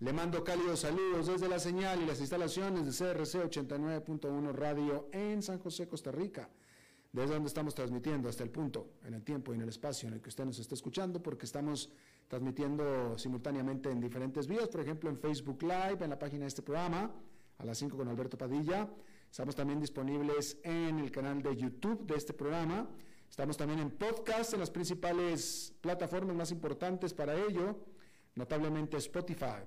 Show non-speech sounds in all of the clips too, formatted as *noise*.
Le mando cálidos saludos desde la señal y las instalaciones de CRC 89.1 Radio en San José, Costa Rica. Desde donde estamos transmitiendo hasta el punto, en el tiempo y en el espacio en el que usted nos está escuchando, porque estamos transmitiendo simultáneamente en diferentes vías, por ejemplo en Facebook Live, en la página de este programa, a las 5 con Alberto Padilla. Estamos también disponibles en el canal de YouTube de este programa. Estamos también en podcast en las principales plataformas más importantes para ello, notablemente Spotify,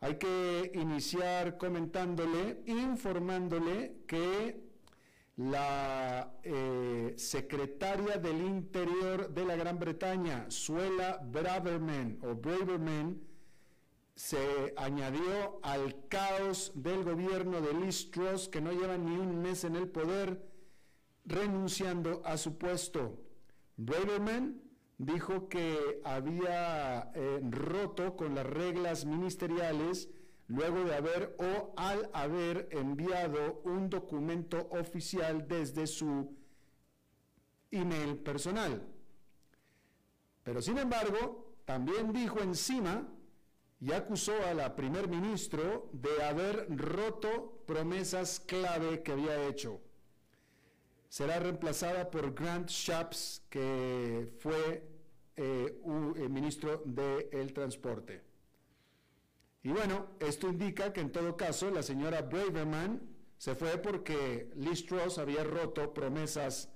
Hay que iniciar comentándole, informándole que la eh, secretaria del Interior de la Gran Bretaña, Suela Braverman o Braverman, se añadió al caos del gobierno de Liz Truss, que no lleva ni un mes en el poder, renunciando a su puesto. Braverman dijo que había eh, roto con las reglas ministeriales luego de haber o al haber enviado un documento oficial desde su email personal. Pero sin embargo, también dijo encima y acusó a la primer ministro de haber roto promesas clave que había hecho. Será reemplazada por Grant Shapps, que fue eh, un, eh, ministro del Transporte. Y bueno, esto indica que en todo caso la señora Braverman se fue porque Liz Truss había roto promesas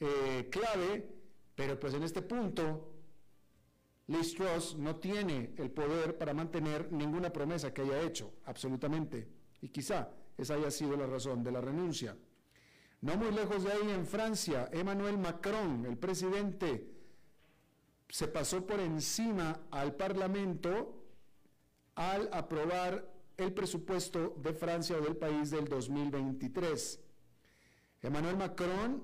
eh, clave, pero pues en este punto Liz Truss no tiene el poder para mantener ninguna promesa que haya hecho, absolutamente. Y quizá esa haya sido la razón de la renuncia. No muy lejos de ahí, en Francia, Emmanuel Macron, el presidente, se pasó por encima al Parlamento al aprobar el presupuesto de Francia o del país del 2023. Emmanuel Macron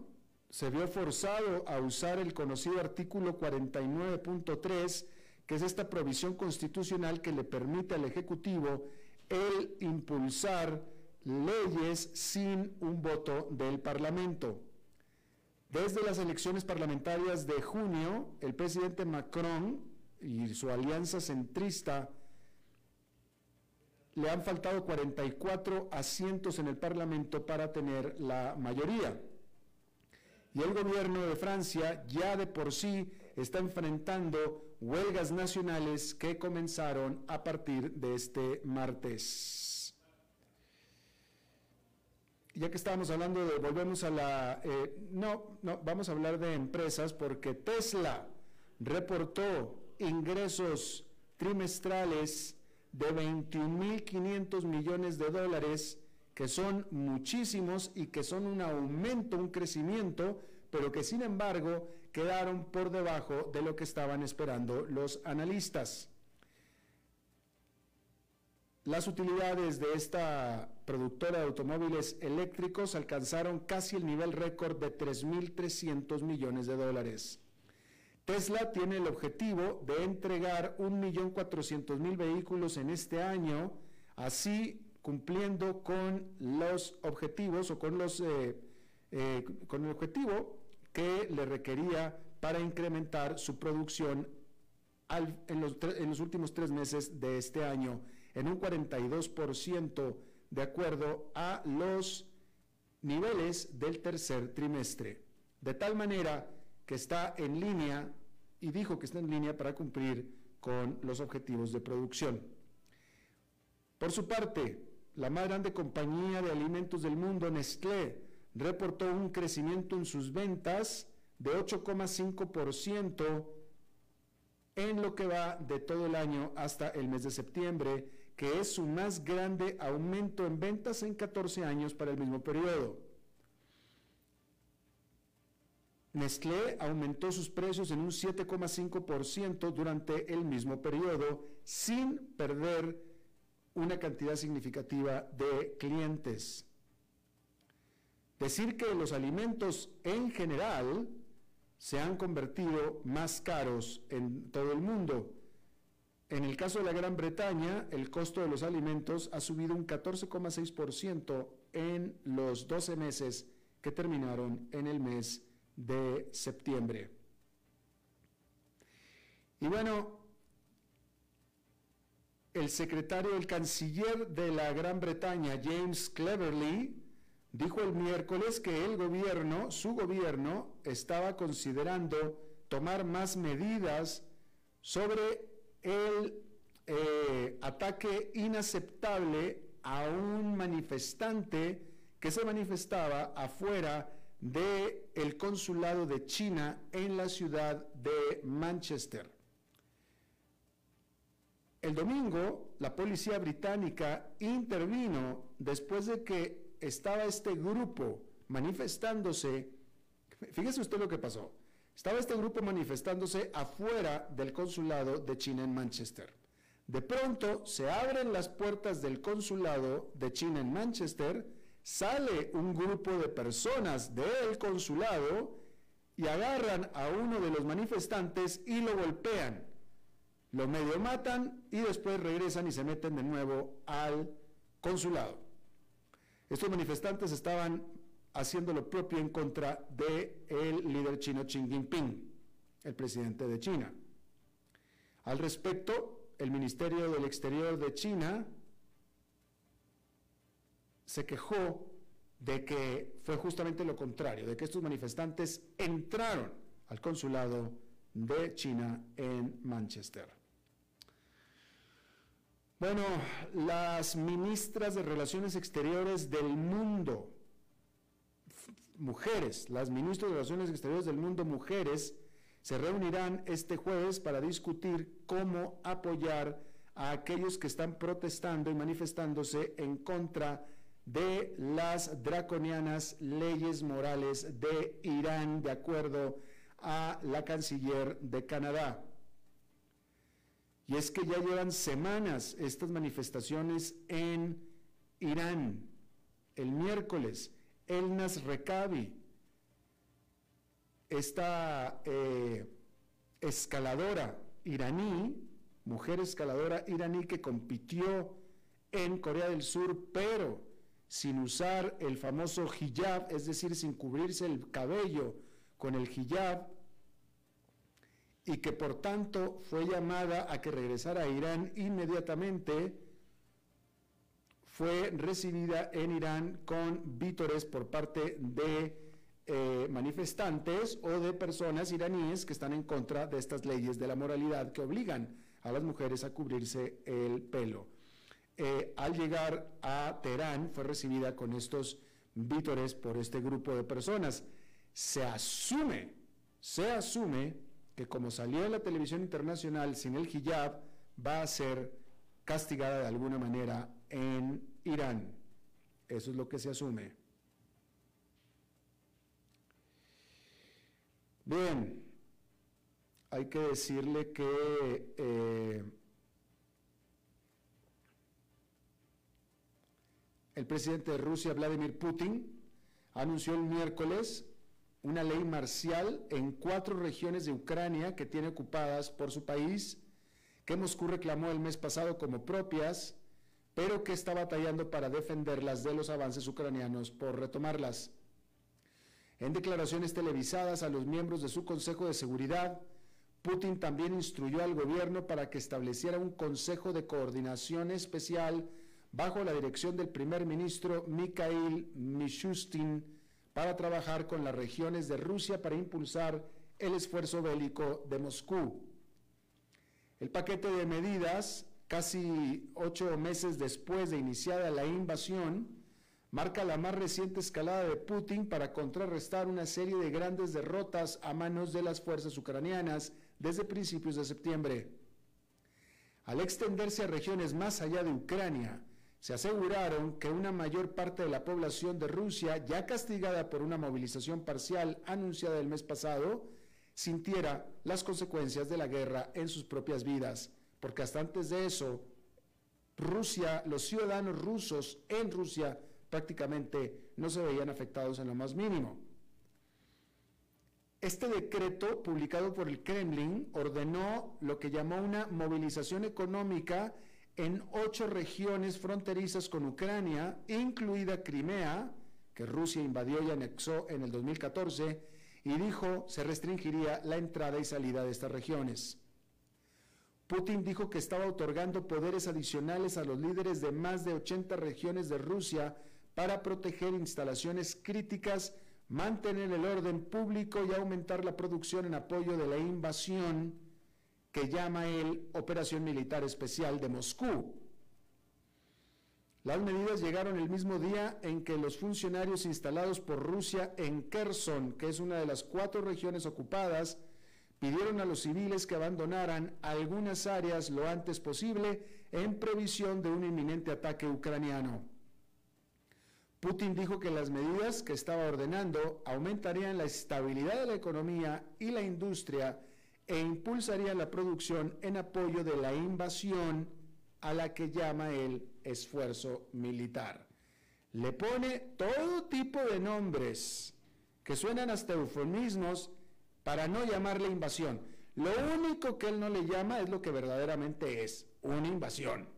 se vio forzado a usar el conocido artículo 49.3, que es esta provisión constitucional que le permite al Ejecutivo el impulsar leyes sin un voto del Parlamento. Desde las elecciones parlamentarias de junio, el presidente Macron y su alianza centrista le han faltado 44 asientos en el Parlamento para tener la mayoría. Y el gobierno de Francia ya de por sí está enfrentando huelgas nacionales que comenzaron a partir de este martes. Ya que estábamos hablando de, volvemos a la, eh, no, no, vamos a hablar de empresas porque Tesla reportó ingresos trimestrales de 21.500 millones de dólares, que son muchísimos y que son un aumento, un crecimiento, pero que sin embargo quedaron por debajo de lo que estaban esperando los analistas. Las utilidades de esta productora de automóviles eléctricos alcanzaron casi el nivel récord de 3.300 millones de dólares. Tesla tiene el objetivo de entregar 1.400.000 vehículos en este año, así cumpliendo con los objetivos o con, los, eh, eh, con el objetivo que le requería para incrementar su producción en, los, en los últimos tres meses de este año en un 42% de acuerdo a los niveles del tercer trimestre. De tal manera que está en línea y dijo que está en línea para cumplir con los objetivos de producción. Por su parte, la más grande compañía de alimentos del mundo, Nestlé, reportó un crecimiento en sus ventas de 8,5% en lo que va de todo el año hasta el mes de septiembre, que es su más grande aumento en ventas en 14 años para el mismo periodo. Nestlé aumentó sus precios en un 7,5% durante el mismo periodo sin perder una cantidad significativa de clientes. Decir que los alimentos en general se han convertido más caros en todo el mundo. En el caso de la Gran Bretaña, el costo de los alimentos ha subido un 14,6% en los 12 meses que terminaron en el mes de septiembre. Y bueno, el secretario, el canciller de la Gran Bretaña, James Cleverly, dijo el miércoles que el gobierno, su gobierno, estaba considerando tomar más medidas sobre el eh, ataque inaceptable a un manifestante que se manifestaba afuera del el consulado de China en la ciudad de Manchester. El domingo, la policía británica intervino después de que estaba este grupo manifestándose. Fíjese usted lo que pasó. Estaba este grupo manifestándose afuera del consulado de China en Manchester. De pronto se abren las puertas del consulado de China en Manchester, sale un grupo de personas del consulado y agarran a uno de los manifestantes y lo golpean. Lo medio matan y después regresan y se meten de nuevo al consulado. Estos manifestantes estaban haciendo lo propio en contra del el líder chino Xi Jinping, el presidente de China. Al respecto, el Ministerio del Exterior de China se quejó de que fue justamente lo contrario, de que estos manifestantes entraron al consulado de China en Manchester. Bueno, las ministras de Relaciones Exteriores del mundo mujeres, las ministras de Relaciones Exteriores del mundo, mujeres, se reunirán este jueves para discutir cómo apoyar a aquellos que están protestando y manifestándose en contra de las draconianas leyes morales de Irán, de acuerdo a la canciller de Canadá. Y es que ya llevan semanas estas manifestaciones en Irán. El miércoles Elnas Rekabi, esta eh, escaladora iraní, mujer escaladora iraní que compitió en Corea del Sur, pero sin usar el famoso hijab, es decir, sin cubrirse el cabello con el hijab, y que por tanto fue llamada a que regresara a Irán inmediatamente, fue recibida en Irán con vítores por parte de eh, manifestantes o de personas iraníes que están en contra de estas leyes de la moralidad que obligan a las mujeres a cubrirse el pelo. Eh, al llegar a Teherán fue recibida con estos vítores por este grupo de personas. Se asume, se asume que como salió en la televisión internacional sin el hijab, va a ser castigada de alguna manera en Irán. Eso es lo que se asume. Bien, hay que decirle que eh, el presidente de Rusia, Vladimir Putin, anunció el miércoles una ley marcial en cuatro regiones de Ucrania que tiene ocupadas por su país, que Moscú reclamó el mes pasado como propias, pero que está batallando para defenderlas de los avances ucranianos por retomarlas. En declaraciones televisadas a los miembros de su Consejo de Seguridad, Putin también instruyó al gobierno para que estableciera un Consejo de Coordinación Especial bajo la dirección del primer ministro Mikhail Mishustin para trabajar con las regiones de Rusia para impulsar el esfuerzo bélico de Moscú. El paquete de medidas, casi ocho meses después de iniciada la invasión, marca la más reciente escalada de Putin para contrarrestar una serie de grandes derrotas a manos de las fuerzas ucranianas desde principios de septiembre. Al extenderse a regiones más allá de Ucrania, se aseguraron que una mayor parte de la población de Rusia, ya castigada por una movilización parcial anunciada el mes pasado, sintiera las consecuencias de la guerra en sus propias vidas, porque hasta antes de eso, Rusia, los ciudadanos rusos en Rusia prácticamente no se veían afectados en lo más mínimo. Este decreto, publicado por el Kremlin, ordenó lo que llamó una movilización económica en ocho regiones fronterizas con Ucrania, incluida Crimea, que Rusia invadió y anexó en el 2014, y dijo se restringiría la entrada y salida de estas regiones. Putin dijo que estaba otorgando poderes adicionales a los líderes de más de 80 regiones de Rusia para proteger instalaciones críticas, mantener el orden público y aumentar la producción en apoyo de la invasión que llama él Operación Militar Especial de Moscú. Las medidas llegaron el mismo día en que los funcionarios instalados por Rusia en Kherson, que es una de las cuatro regiones ocupadas, pidieron a los civiles que abandonaran algunas áreas lo antes posible en previsión de un inminente ataque ucraniano. Putin dijo que las medidas que estaba ordenando aumentarían la estabilidad de la economía y la industria e impulsaría la producción en apoyo de la invasión a la que llama el esfuerzo militar. Le pone todo tipo de nombres que suenan hasta eufemismos para no llamarle invasión. Lo único que él no le llama es lo que verdaderamente es, una invasión.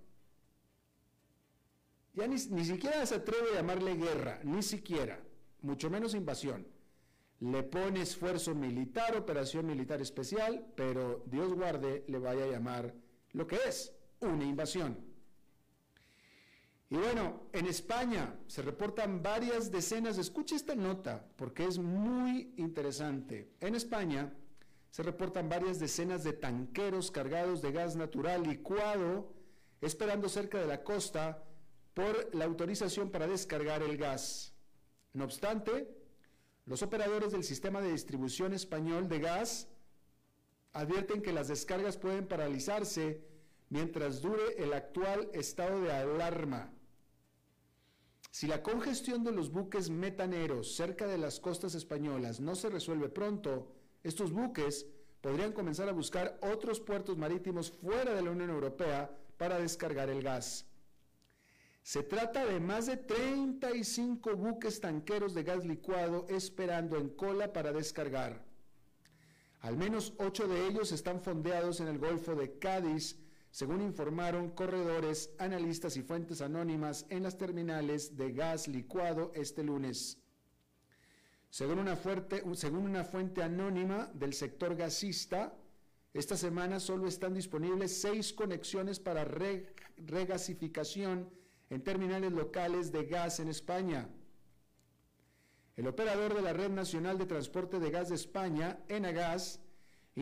Ya ni, ni siquiera se atreve a llamarle guerra, ni siquiera, mucho menos invasión le pone esfuerzo militar, operación militar especial, pero Dios guarde le vaya a llamar lo que es una invasión. Y bueno, en España se reportan varias decenas, escuche esta nota porque es muy interesante. En España se reportan varias decenas de tanqueros cargados de gas natural licuado esperando cerca de la costa por la autorización para descargar el gas. No obstante, los operadores del sistema de distribución español de gas advierten que las descargas pueden paralizarse mientras dure el actual estado de alarma. Si la congestión de los buques metaneros cerca de las costas españolas no se resuelve pronto, estos buques podrían comenzar a buscar otros puertos marítimos fuera de la Unión Europea para descargar el gas. Se trata de más de 35 buques tanqueros de gas licuado esperando en cola para descargar. Al menos ocho de ellos están fondeados en el Golfo de Cádiz, según informaron corredores, analistas y fuentes anónimas en las terminales de gas licuado este lunes. Según una, fuente anónima del sector gasista, esta semana solo están disponibles seis conexiones para regasificación en terminales locales de gas en España. El operador de la Red Nacional de Transporte de Gas de España, Enagas,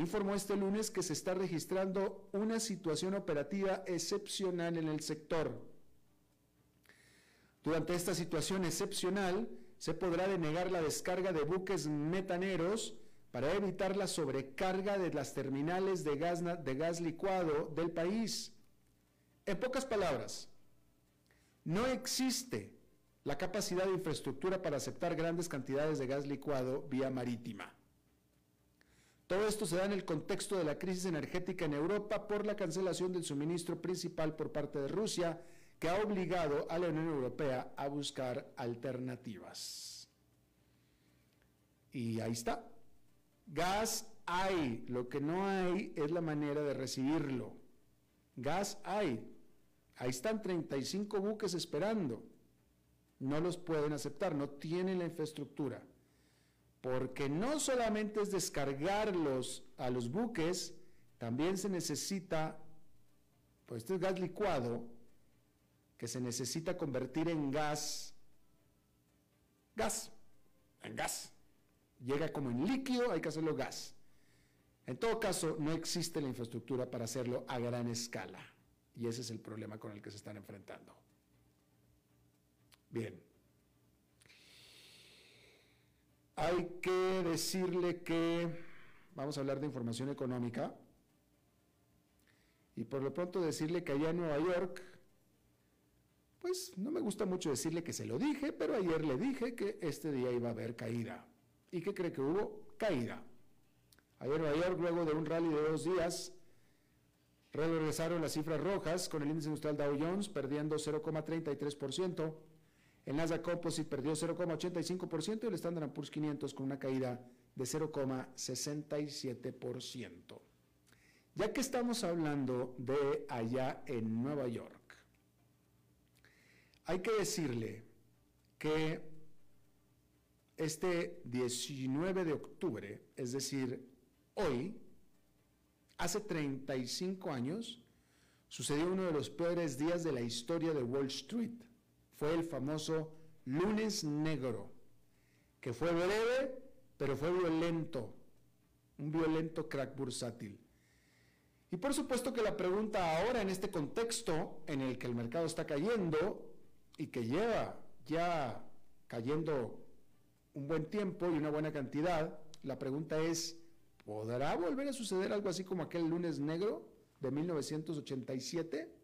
informó este lunes que se está registrando una situación operativa excepcional en el sector. Durante esta situación excepcional, se podrá denegar la descarga de buques metaneros para evitar la sobrecarga de las terminales de gas, de gas licuado del país En pocas palabras, no existe la capacidad de infraestructura para aceptar grandes cantidades de gas licuado vía marítima. Todo esto se da en el contexto de la crisis energética en Europa por la cancelación del suministro principal por parte de Rusia, que ha obligado a la Unión Europea a buscar alternativas. Y ahí está. Gas hay, lo que no hay es la manera de recibirlo. Gas hay. Ahí están 35 buques esperando. No los pueden aceptar, no tienen la infraestructura porque no solamente es descargarlos a los buques, también se necesita, pues este es gas licuado, que se necesita convertir en gas, gas, en gas. Llega como en líquido, hay que hacerlo gas. En todo caso, no existe la infraestructura para hacerlo a gran escala. Y ese es el problema con el que se están enfrentando. Bien. Hay que decirle que vamos a hablar de información económica y por lo pronto decirle que allá en Nueva York, pues no me gusta mucho decirle que se lo dije, pero ayer le dije que este día iba a haber caída. ¿Y qué cree que hubo? Caída. Ayer en Nueva York, luego de un rally de dos días, regresaron las cifras rojas con el índice industrial Dow Jones perdiendo 0,33%. El Nasdaq Composite perdió 0,85% y el Standard Poor's 500 con una caída de 0,67%. Ya que estamos hablando de allá en Nueva York, hay que decirle que este 19 de octubre, es decir, hoy, hace 35 años, sucedió uno de los peores días de la historia de Wall Street fue el famoso lunes negro, que fue breve, pero fue violento, un violento crack bursátil. Y por supuesto que la pregunta ahora en este contexto en el que el mercado está cayendo y que lleva ya cayendo un buen tiempo y una buena cantidad, la pregunta es, ¿podrá volver a suceder algo así como aquel lunes negro de 1987?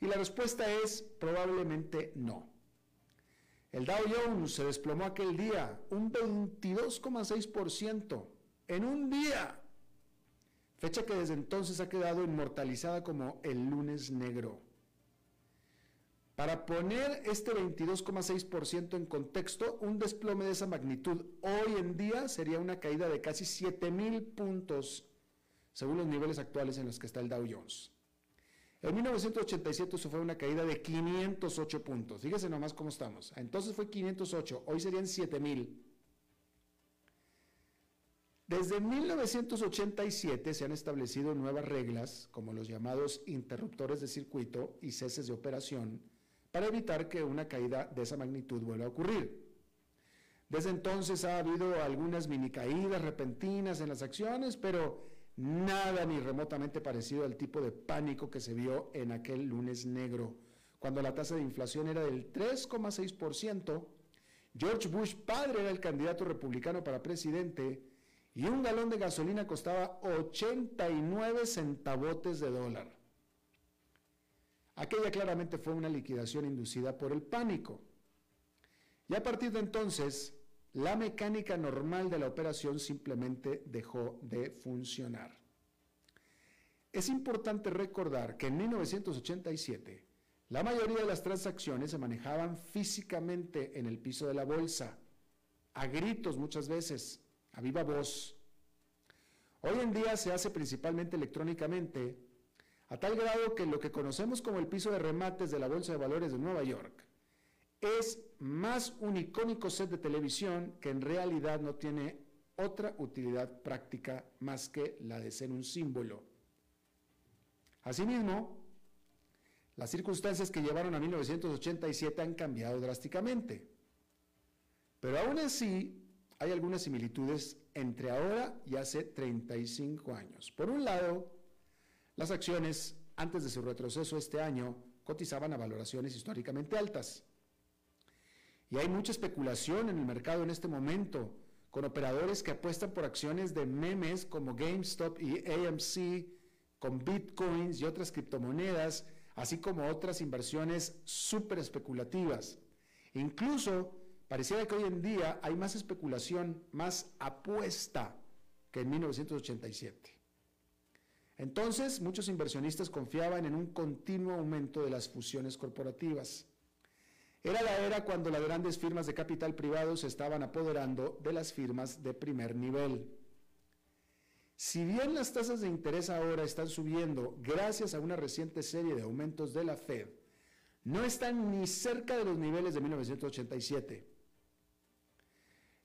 Y la respuesta es probablemente no. El Dow Jones se desplomó aquel día un 22,6% en un día, fecha que desde entonces ha quedado inmortalizada como el lunes negro. Para poner este 22,6% en contexto, un desplome de esa magnitud hoy en día sería una caída de casi 7 mil puntos, según los niveles actuales en los que está el Dow Jones. En 1987 eso fue una caída de 508 puntos. Fíjese nomás cómo estamos. Entonces fue 508, hoy serían 7000. Desde 1987 se han establecido nuevas reglas, como los llamados interruptores de circuito y ceses de operación, para evitar que una caída de esa magnitud vuelva a ocurrir. Desde entonces ha habido algunas mini caídas repentinas en las acciones, pero nada ni remotamente parecido al tipo de pánico que se vio en aquel lunes negro, cuando la tasa de inflación era del 3,6%, George Bush padre era el candidato republicano para presidente y un galón de gasolina costaba 89 centavotes de dólar. Aquella claramente fue una liquidación inducida por el pánico. Y a partir de entonces, la mecánica normal de la operación simplemente dejó de funcionar. Es importante recordar que en 1987 la mayoría de las transacciones se manejaban físicamente en el piso de la bolsa, a gritos muchas veces, a viva voz. Hoy en día se hace principalmente electrónicamente, a tal grado que lo que conocemos como el piso de remates de la Bolsa de Valores de Nueva York es más un icónico set de televisión que en realidad no tiene otra utilidad práctica más que la de ser un símbolo. Asimismo, las circunstancias que llevaron a 1987 han cambiado drásticamente. Pero aún así, hay algunas similitudes entre ahora y hace 35 años. Por un lado, las acciones, antes de su retroceso este año, cotizaban a valoraciones históricamente altas. Y hay mucha especulación en el mercado en este momento, con operadores que apuestan por acciones de memes como GameStop y AMC con bitcoins y otras criptomonedas, así como otras inversiones súper especulativas. Incluso pareciera que hoy en día hay más especulación, más apuesta que en 1987. Entonces, muchos inversionistas confiaban en un continuo aumento de las fusiones corporativas. Era la era cuando las grandes firmas de capital privado se estaban apoderando de las firmas de primer nivel. Si bien las tasas de interés ahora están subiendo gracias a una reciente serie de aumentos de la Fed, no están ni cerca de los niveles de 1987.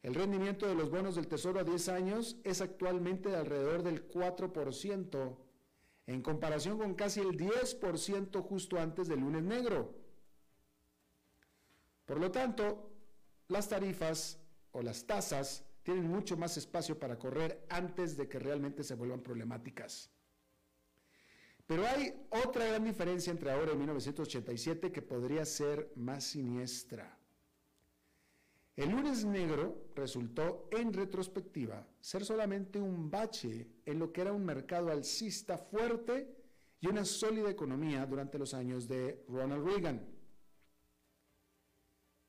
El rendimiento de los bonos del Tesoro a 10 años es actualmente de alrededor del 4%, en comparación con casi el 10% justo antes del lunes negro. Por lo tanto, las tarifas o las tasas tienen mucho más espacio para correr antes de que realmente se vuelvan problemáticas. Pero hay otra gran diferencia entre ahora y 1987 que podría ser más siniestra. El lunes negro resultó en retrospectiva ser solamente un bache en lo que era un mercado alcista fuerte y una sólida economía durante los años de Ronald Reagan.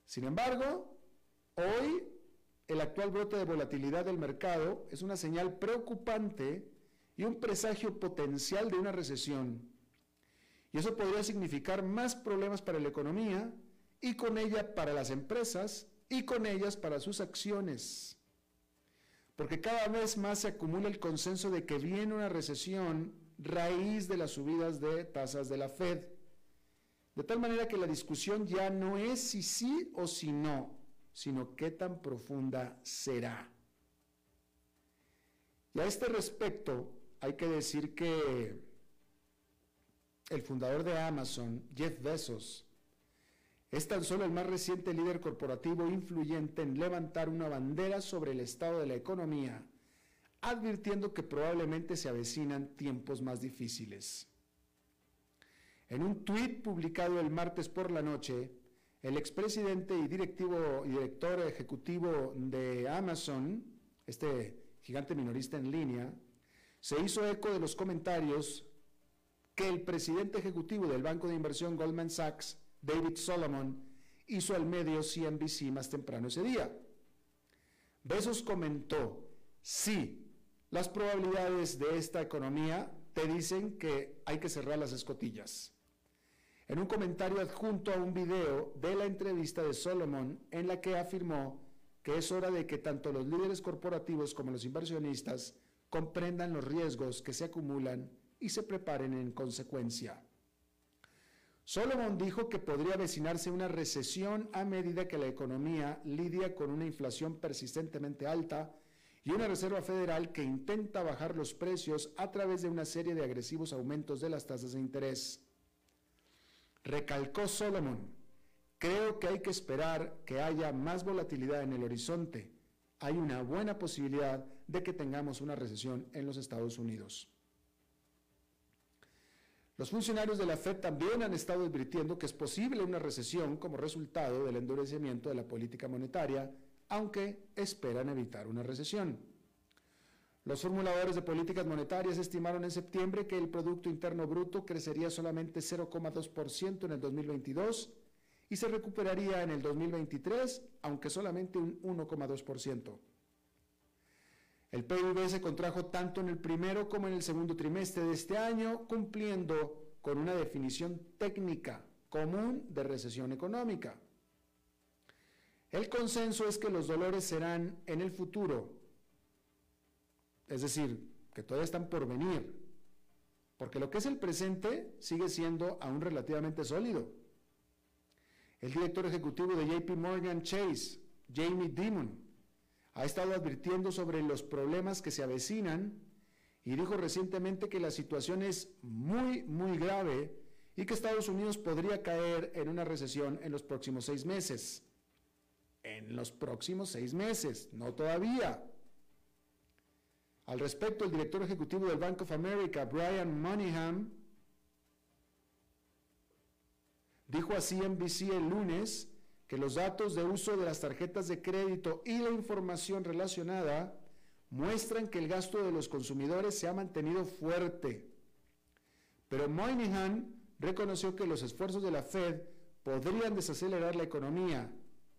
Sin embargo, hoy el actual brote de volatilidad del mercado es una señal preocupante y un presagio potencial de una recesión. Y eso podría significar más problemas para la economía y con ella para las empresas y con ellas para sus acciones. Porque cada vez más se acumula el consenso de que viene una recesión raíz de las subidas de tasas de la Fed. De tal manera que la discusión ya no es si sí o si no, sino qué tan profunda será. Y a este respecto hay que decir que el fundador de Amazon, Jeff Bezos, es tan solo el más reciente líder corporativo influyente en levantar una bandera sobre el estado de la economía, advirtiendo que probablemente se avecinan tiempos más difíciles. En un tuit publicado el martes por la noche, el expresidente y directivo y director ejecutivo de Amazon, este gigante minorista en línea, se hizo eco de los comentarios que el presidente ejecutivo del banco de inversión Goldman Sachs, David Solomon, hizo al medio CNBC más temprano ese día. Besos comentó, sí, las probabilidades de esta economía te dicen que hay que cerrar las escotillas en un comentario adjunto a un video de la entrevista de Solomon en la que afirmó que es hora de que tanto los líderes corporativos como los inversionistas comprendan los riesgos que se acumulan y se preparen en consecuencia. Solomon dijo que podría avecinarse una recesión a medida que la economía lidia con una inflación persistentemente alta y una Reserva Federal que intenta bajar los precios a través de una serie de agresivos aumentos de las tasas de interés. Recalcó Solomon, creo que hay que esperar que haya más volatilidad en el horizonte. Hay una buena posibilidad de que tengamos una recesión en los Estados Unidos. Los funcionarios de la Fed también han estado advirtiendo que es posible una recesión como resultado del endurecimiento de la política monetaria, aunque esperan evitar una recesión. Los formuladores de políticas monetarias estimaron en septiembre que el Producto Interno Bruto crecería solamente 0,2% en el 2022 y se recuperaría en el 2023, aunque solamente un 1,2%. El PIB se contrajo tanto en el primero como en el segundo trimestre de este año, cumpliendo con una definición técnica común de recesión económica. El consenso es que los dolores serán en el futuro es decir, que todavía están por venir, porque lo que es el presente sigue siendo aún relativamente sólido. El director ejecutivo de JP Morgan Chase, Jamie Dimon, ha estado advirtiendo sobre los problemas que se avecinan y dijo recientemente que la situación es muy, muy grave y que Estados Unidos podría caer en una recesión en los próximos seis meses. En los próximos seis meses, no todavía. Al respecto, el director ejecutivo del Bank of America, Brian Moneyham, dijo a CNBC el lunes que los datos de uso de las tarjetas de crédito y la información relacionada muestran que el gasto de los consumidores se ha mantenido fuerte. pero Moynihan reconoció que los esfuerzos de la Fed podrían desacelerar la economía,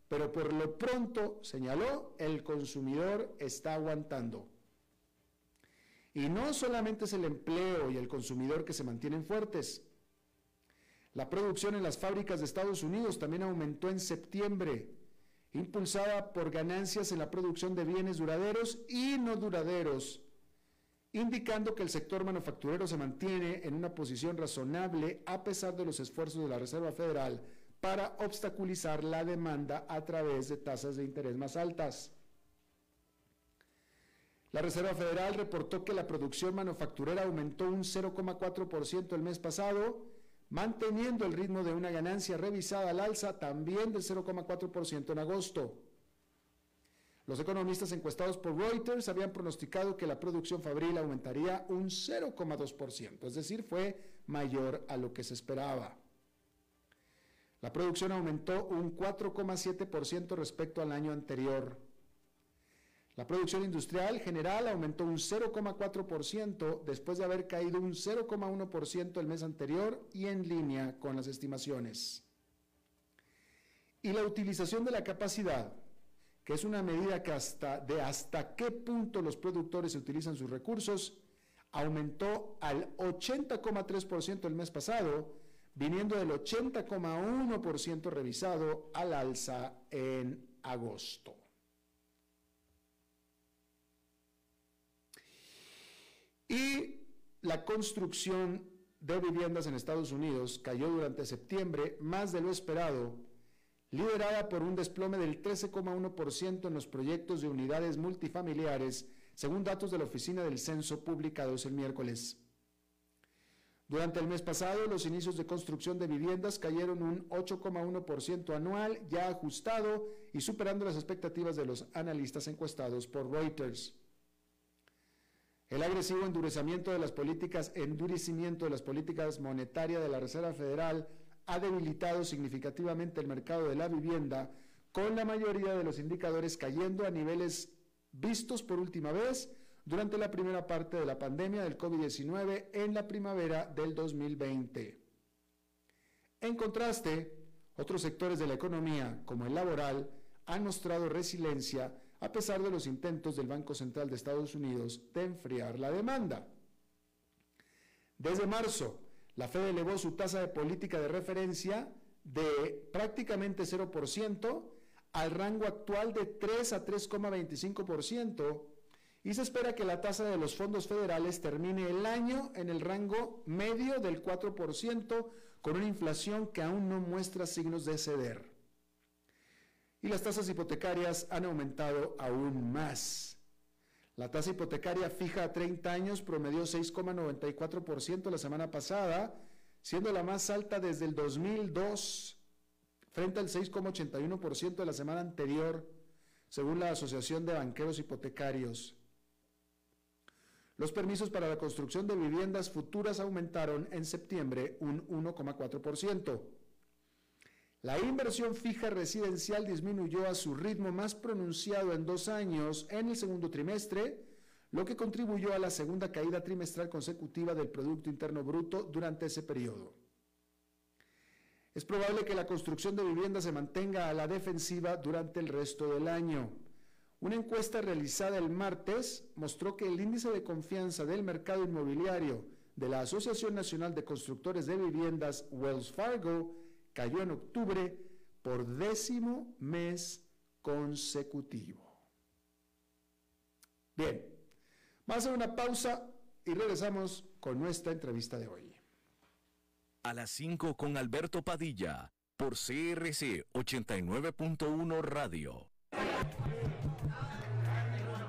pero por lo pronto, señaló, el consumidor está aguantando. Y no solamente es el empleo y el consumidor que se mantienen fuertes. La producción en las fábricas de Estados Unidos también aumentó en septiembre, impulsada por ganancias en la producción de bienes duraderos y no duraderos, indicando que el sector manufacturero se mantiene en una posición razonable a pesar de los esfuerzos de la Reserva Federal para obstaculizar la demanda a través de tasas de interés más altas. La Reserva Federal reportó que la producción manufacturera aumentó un 0,4% el mes pasado, manteniendo el ritmo de una ganancia revisada al alza también del 0,4% en agosto. Los economistas encuestados por Reuters habían pronosticado que la producción fabril aumentaría un 0,2%, es decir, fue mayor a lo que se esperaba. La producción aumentó un 4,7% respecto al año anterior. La producción industrial general aumentó un 0,4% después de haber caído un 0,1% el mes anterior y en línea con las estimaciones. Y la utilización de la capacidad, que es una medida que hasta, de hasta qué punto los productores utilizan sus recursos, aumentó al 80,3% el mes pasado viniendo del 80,1% revisado al alza en agosto. Y la construcción de viviendas en Estados Unidos cayó durante septiembre más de lo esperado, liderada por un desplome del 13,1% en los proyectos de unidades multifamiliares, según datos de la Oficina del Censo publicados el miércoles. Durante el mes pasado, los inicios de construcción de viviendas cayeron un 8,1% anual, ya ajustado y superando las expectativas de los analistas encuestados por Reuters. El agresivo endurecimiento de las políticas, endurecimiento de las políticas monetarias de la Reserva Federal ha debilitado significativamente el mercado de la vivienda, con la mayoría de los indicadores cayendo a niveles vistos por última vez durante la primera parte de la pandemia del COVID-19 en la primavera del 2020. En contraste, otros sectores de la economía, como el laboral, han mostrado resiliencia a pesar de los intentos del Banco Central de Estados Unidos de enfriar la demanda. Desde marzo, la Fed elevó su tasa de política de referencia de prácticamente 0% al rango actual de 3 a 3,25%, y se espera que la tasa de los fondos federales termine el año en el rango medio del 4%, con una inflación que aún no muestra signos de ceder. Y las tasas hipotecarias han aumentado aún más. La tasa hipotecaria fija a 30 años promedió 6,94% la semana pasada, siendo la más alta desde el 2002, frente al 6,81% de la semana anterior, según la Asociación de Banqueros Hipotecarios. Los permisos para la construcción de viviendas futuras aumentaron en septiembre un 1,4%. La inversión fija residencial disminuyó a su ritmo más pronunciado en dos años en el segundo trimestre, lo que contribuyó a la segunda caída trimestral consecutiva del Producto Interno Bruto durante ese periodo. Es probable que la construcción de viviendas se mantenga a la defensiva durante el resto del año. Una encuesta realizada el martes mostró que el índice de confianza del mercado inmobiliario de la Asociación Nacional de Constructores de Viviendas Wells Fargo cayó en octubre por décimo mes consecutivo. Bien, vamos a hacer una pausa y regresamos con nuestra entrevista de hoy. A las 5 con Alberto Padilla, por CRC 89.1 Radio.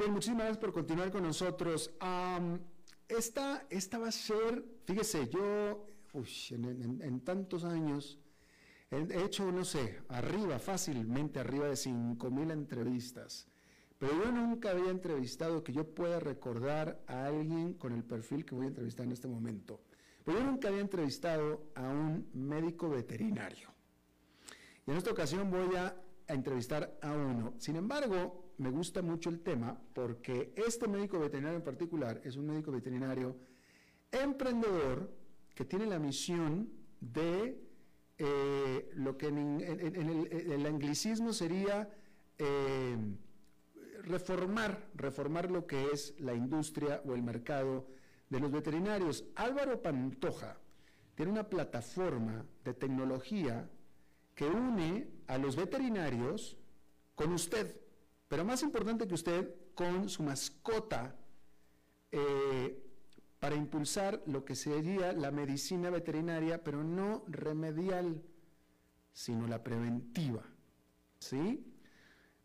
Bien, muchísimas gracias por continuar con nosotros. esta, esta va a ser, fíjese, yo en, tantos años he, hecho, no sé, arriba, fácilmente arriba de 5.000 entrevistas, pero yo nunca había entrevistado que yo pueda recordar a alguien con el perfil que voy a entrevistar en este momento. Pero yo nunca había entrevistado a un médico veterinario. Y en esta ocasión voy a entrevistar a uno. Sin embargo, me gusta mucho el tema porque este médico veterinario en particular es un médico veterinario emprendedor que tiene la misión de eh, lo que en, el, anglicismo sería eh, reformar, reformar lo que es la industria o el mercado de los veterinarios. Álvaro Pantoja tiene una plataforma de tecnología que une a los veterinarios con usted pero más importante que usted, con su mascota, eh, para impulsar lo que sería la medicina veterinaria, pero no remedial, sino la preventiva. ¿Sí?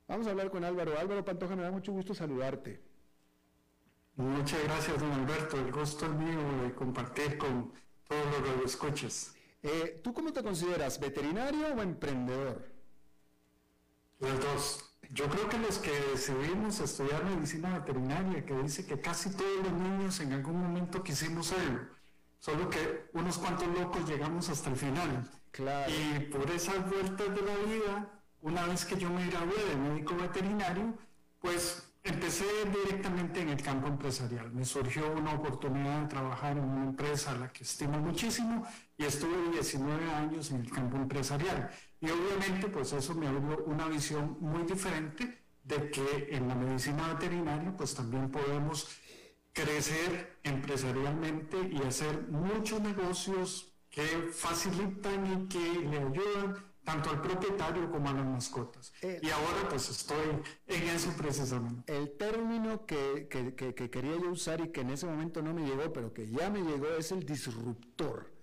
Vamos a hablar con Álvaro. Álvaro Pantoja, me da mucho gusto saludarte. Muchas gracias, don Alberto. El gusto es mío de compartir con todos los radioescuchas. Eh, ¿Tú cómo te consideras, veterinario o emprendedor? Los dos. Yo creo que los que decidimos estudiar medicina veterinaria, que dice que casi todos los niños en algún momento quisimos serlo, solo que unos cuantos locos llegamos hasta el final. Claro. Y por esas vueltas de la vida, una vez que yo me gradué de médico veterinario, pues empecé directamente en el campo empresarial. Me surgió una oportunidad de trabajar en una empresa a la que estimo muchísimo y estuve 19 años en el campo empresarial. Y obviamente pues eso me abrió una visión muy diferente de que en la medicina veterinaria pues también podemos crecer empresarialmente y hacer muchos negocios que facilitan y que le ayudan tanto al propietario como a las mascotas. Eh, y ahora pues estoy en eso precisamente. El término que, que, que, quería yo usar y que en ese momento no me llegó, pero que ya me llegó, es el disruptor.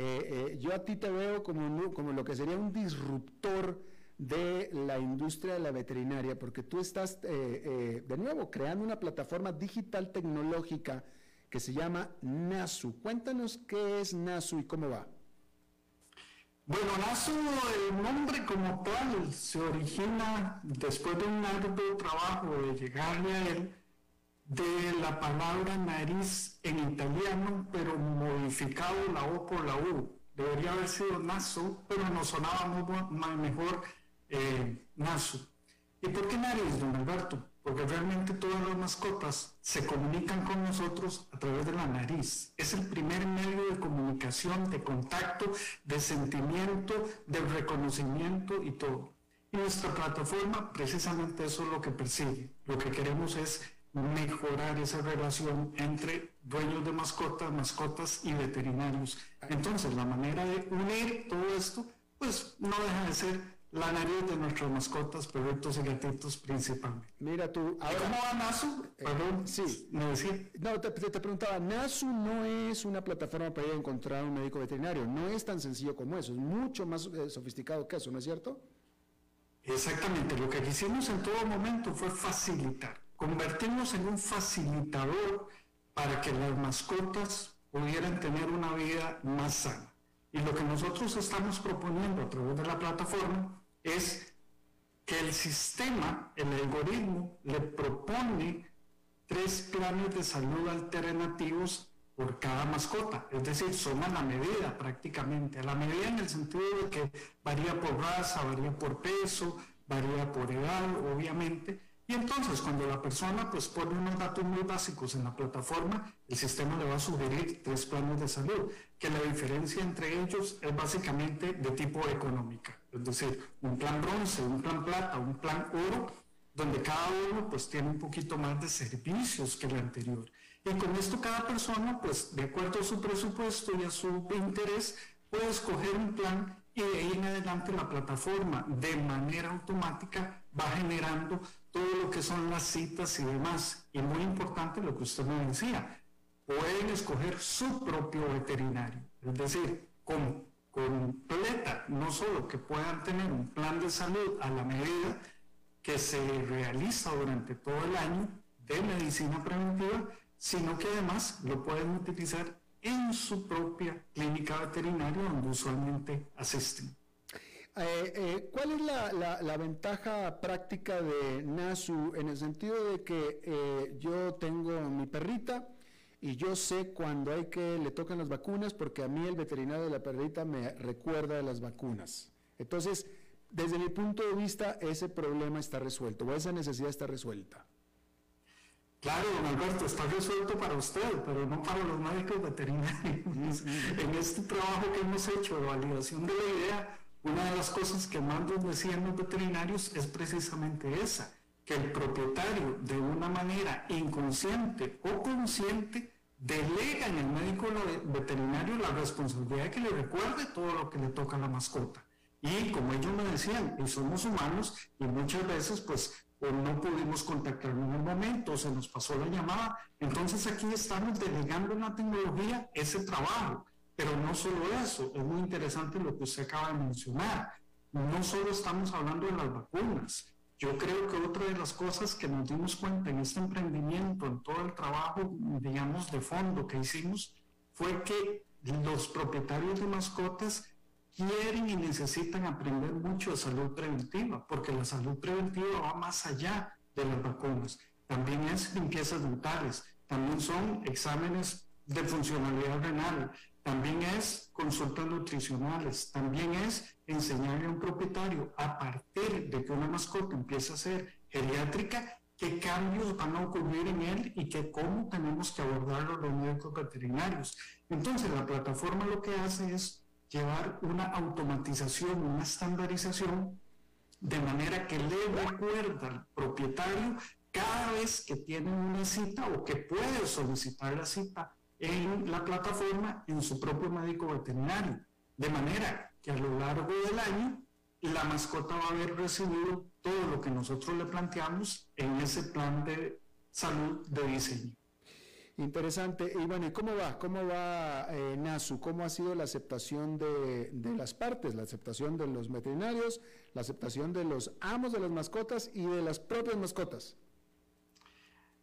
Eh, eh, yo a ti te veo como, como lo que sería un disruptor de la industria de la veterinaria, porque tú estás, eh, de nuevo, creando una plataforma digital tecnológica que se llama NASU. Cuéntanos qué es NASU y cómo va. Bueno, NASU, el nombre como tal, se origina después de un largo trabajo de llegarle a él de la palabra nariz en italiano, pero modificado la O por la U. Debería haber sido naso, pero nos sonaba muy, mejor eh, naso. ¿Y por qué nariz, don Alberto? Porque realmente todas las mascotas se comunican con nosotros a través de la nariz. Es el primer medio de comunicación, de contacto, de sentimiento, de reconocimiento y todo. Y nuestra plataforma precisamente eso es lo que persigue. Lo que queremos es mejorar esa relación entre dueños de mascotas, mascotas y veterinarios. Entonces, la manera de unir todo esto, pues no deja de ser la nariz de nuestras mascotas, perritos y gatitos principalmente. Mira tú, ahora, ¿cómo va NASU? Eh, Perdón, sí. ¿Me decía? No, te, te, preguntaba, NASU no es una plataforma para ir a encontrar un médico veterinario, no es tan sencillo como eso, es mucho más eh, sofisticado que eso, ¿no es cierto? Exactamente, lo que quisimos en todo momento fue facilitar convertirnos en un facilitador para que las mascotas pudieran tener una vida más sana. Y lo que nosotros estamos proponiendo a través de la plataforma es que el sistema, el algoritmo, le propone tres planes de salud alternativos por cada mascota. Es decir, son a la medida prácticamente, a la medida en el sentido de que varía por raza, varía por peso, varía por edad, obviamente, y entonces cuando la persona pues pone unos datos muy básicos en la plataforma, el sistema le va a sugerir tres planes de salud, que la diferencia entre ellos es básicamente de tipo económica, es decir, un plan bronce, un plan plata, un plan oro, donde cada uno pues tiene un poquito más de servicios que el anterior. Y con esto cada persona pues de acuerdo a su presupuesto y a su interés puede escoger un plan y de ahí en adelante la plataforma de manera automática va generando todo lo que son las citas y demás. Y muy importante lo que usted me decía, pueden escoger su propio veterinario, es decir, con completa, no solo que puedan tener un plan de salud a la medida que se realiza durante todo el año de medicina preventiva, sino que además lo pueden utilizar en su propia clínica veterinaria donde usualmente asisten. Eh, eh, ¿Cuál es la, ventaja práctica de NASU en el sentido de que eh, yo tengo mi perrita y yo sé cuando hay que le tocan las vacunas porque a mí el veterinario de la perrita me recuerda de las vacunas? Entonces, desde mi punto de vista, ese problema está resuelto o esa necesidad está resuelta. Claro, don Alberto, está resuelto para usted, pero no para los médicos veterinarios. *laughs* en este trabajo que hemos hecho de validación de la idea, una de las cosas que más nos decían los veterinarios es precisamente esa, que el propietario de una manera inconsciente o consciente delega en el médico veterinario la responsabilidad de que le recuerde todo lo que le toca a la mascota. Y como ellos me decían, y somos humanos y muchas veces pues o no pudimos contactarlo en el momento, se nos pasó la llamada. Entonces aquí estamos delegando en la tecnología ese trabajo. Pero no solo eso, es muy interesante lo que usted acaba de mencionar. No solo estamos hablando de las vacunas. Yo creo que otra de las cosas que nos dimos cuenta en este emprendimiento, en todo el trabajo, digamos, de fondo que hicimos, fue que los propietarios de mascotas quieren y necesitan aprender mucho de salud preventiva, porque la salud preventiva va más allá de las vacunas. También es limpiezas dentales, también son exámenes de funcionalidad renal, también es consultas nutricionales, también es enseñarle a un propietario a partir de que una mascota empiece a ser geriátrica, qué cambios van a ocurrir en él y que cómo tenemos que abordarlo los médicos veterinarios. Entonces la plataforma lo que hace es llevar una automatización, una estandarización, de manera que le recuerda al propietario cada vez que tiene una cita o que puede solicitar la cita en la plataforma en su propio médico veterinario. De manera que a lo largo del año la mascota va a haber recibido todo lo que nosotros le planteamos en ese plan de salud de diseño. Interesante. Bueno, ¿y cómo va? ¿Cómo va eh, NASU? ¿Cómo ha sido la aceptación de, las partes? La aceptación de los veterinarios, la aceptación de los amos de las mascotas y de las propias mascotas.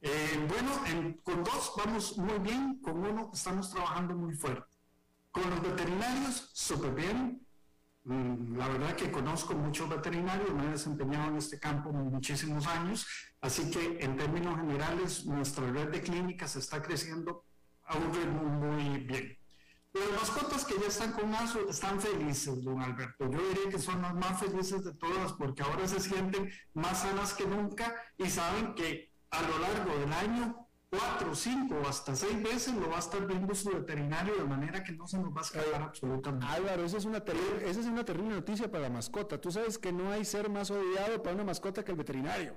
Eh, bueno, con dos vamos muy bien, con uno estamos trabajando muy fuerte. Con los veterinarios, súper bien. Mm, la verdad que conozco muchos veterinarios, me he desempeñado en este campo muchísimos años, así que en términos generales nuestra red de clínicas está creciendo a un ritmo muy bien. Las mascotas que ya están con ASO están felices, don Alberto. Yo diría que son las más felices de todas porque ahora se sienten más sanas que nunca y saben que a lo largo del año cuatro, cinco o hasta seis veces lo va a estar viendo su veterinario de manera que no se nos va a escapar absolutamente. Álvaro, esa es, una terrible, esa es una terrible noticia para la mascota. Tú sabes que no hay ser más odiado para una mascota que el veterinario.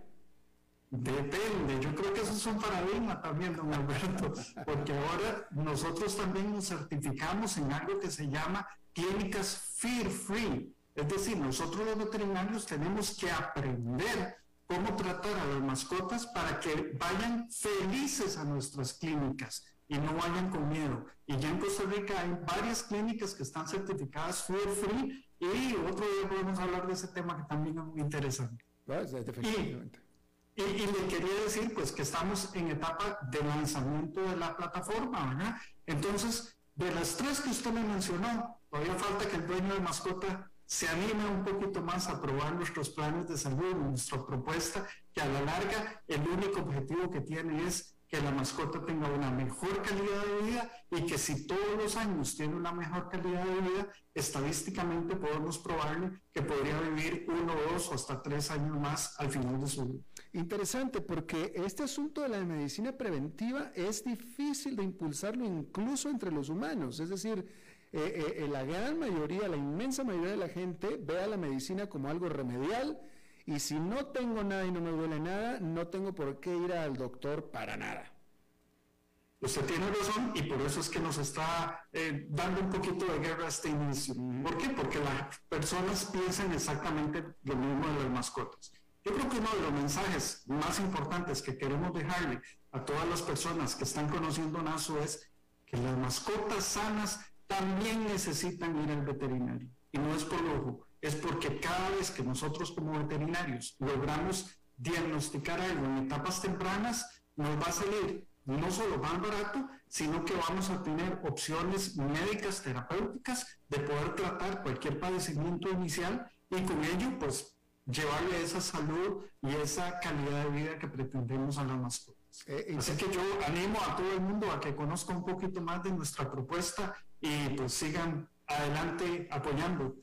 Depende, yo creo que eso es un paradigma también, don Alberto, porque ahora nosotros también nos certificamos en algo que se llama clínicas fear free. Es decir, nosotros los veterinarios tenemos que aprender cómo tratar a las mascotas para que vayan felices a nuestras clínicas y no vayan con miedo. Y ya en Costa Rica hay varias clínicas que están certificadas Fear Free y otro día podemos hablar de ese tema que también es muy interesante. Y, y, le quería decir pues que estamos en etapa de lanzamiento de la plataforma, ¿verdad? Entonces, de las tres que usted me mencionó, todavía falta que el dueño de mascota se anima un poquito más a probar nuestros planes de salud, nuestra propuesta, que a la larga el único objetivo que tiene es que la mascota tenga una mejor calidad de vida y que si todos los años tiene una mejor calidad de vida, estadísticamente podemos probarle que podría vivir uno, dos o hasta tres años más al final de su vida. Interesante, porque este asunto de la medicina preventiva es difícil de impulsarlo incluso entre los humanos, es decir, eh, eh, la gran mayoría, la inmensa mayoría de la gente ve a la medicina como algo remedial y si no tengo nada y no me duele nada, no tengo por qué ir al doctor para nada. usted tiene razón y por eso es que nos está eh, dando un poquito de guerra a este inicio. ¿Por qué? Porque las personas piensan exactamente lo mismo de las mascotas. Yo creo que uno de los mensajes más importantes que queremos dejarle a todas las personas que están conociendo NASO es que las mascotas sanas también necesitan ir al veterinario. Y no es por ojo, es porque cada vez que nosotros como veterinarios logramos diagnosticar algo en etapas tempranas, nos va a salir no solo más barato, sino que vamos a tener opciones médicas, terapéuticas, de poder tratar cualquier padecimiento inicial y con ello, pues, llevarle esa salud y esa calidad de vida que pretendemos a las mascotas. Eh, Así que yo animo a todo el mundo a que conozca un poquito más de nuestra propuesta y pues sigan adelante apoyando.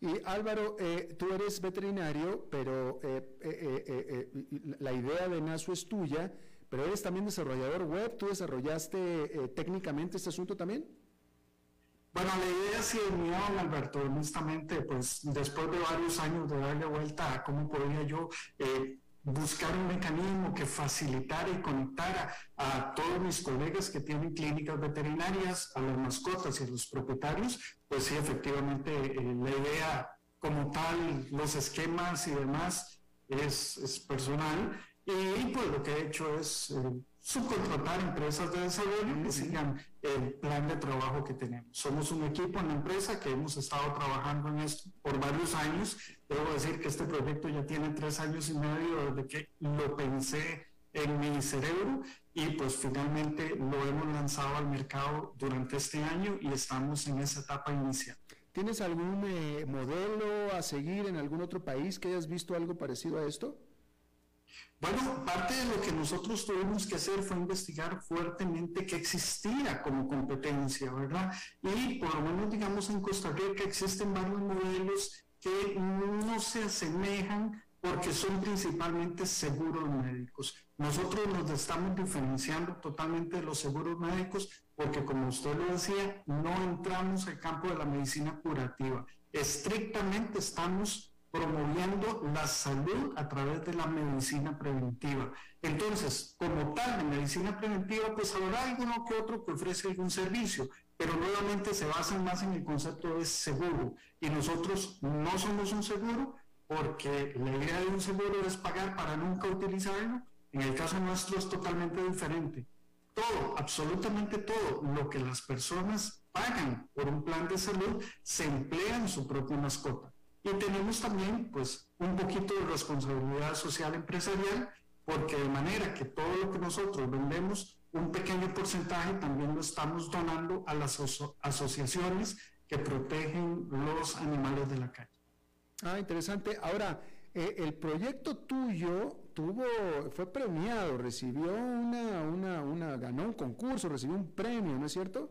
Y Álvaro, eh, tú eres veterinario, pero eh, la idea de NASO es tuya pero eres también desarrollador web, ¿tú desarrollaste eh, técnicamente este asunto también? Bueno, la idea sí es mía, Alberto, honestamente, pues después de varios años de darle vuelta a cómo podía yo eh, buscar un mecanismo que facilitara y conectara a todos mis colegas que tienen clínicas veterinarias, a las mascotas y a los propietarios, pues sí, efectivamente, eh, la idea como tal, los esquemas y demás es, es personal. Y pues lo que he hecho es eh, subcontratar empresas de desarrollo que sigan el plan de trabajo que tenemos. Somos un equipo en la empresa que hemos estado trabajando en esto por varios años. Debo decir que este proyecto ya tiene tres años y medio desde que lo pensé en mi cerebro y pues finalmente lo hemos lanzado al mercado durante este año y estamos en esa etapa inicial. ¿Tienes algún eh, modelo a seguir en algún otro país que hayas visto algo parecido a esto? Bueno, parte de lo que nosotros tuvimos que hacer fue investigar fuertemente qué existía como competencia, ¿verdad? Y por lo menos, digamos, en Costa Rica existen varios modelos que no se asemejan porque son principalmente seguros médicos. Nosotros nos estamos diferenciando totalmente de los seguros médicos porque, como usted lo decía, no entramos al campo de la medicina curativa. Estrictamente estamos promoviendo la salud a través de la medicina preventiva. Entonces, como tal de medicina preventiva, pues habrá alguno que otro que ofrece algún servicio, pero nuevamente se basa más en el concepto de seguro. Y nosotros no somos un seguro porque la idea de un seguro es pagar para nunca utilizarlo. En el caso nuestro es totalmente diferente. Todo, absolutamente todo lo que las personas pagan por un plan de salud se emplea en su propia mascota. Y tenemos también, pues, un poquito de responsabilidad social empresarial, porque de manera que todo lo que nosotros vendemos, un pequeño porcentaje también lo estamos donando a las asociaciones que protegen los animales de la calle. Ah, interesante. Ahora, eh, el proyecto tuyo tuvo, fue premiado, recibió una, una, una, ganó un concurso, recibió un premio, ¿no es cierto?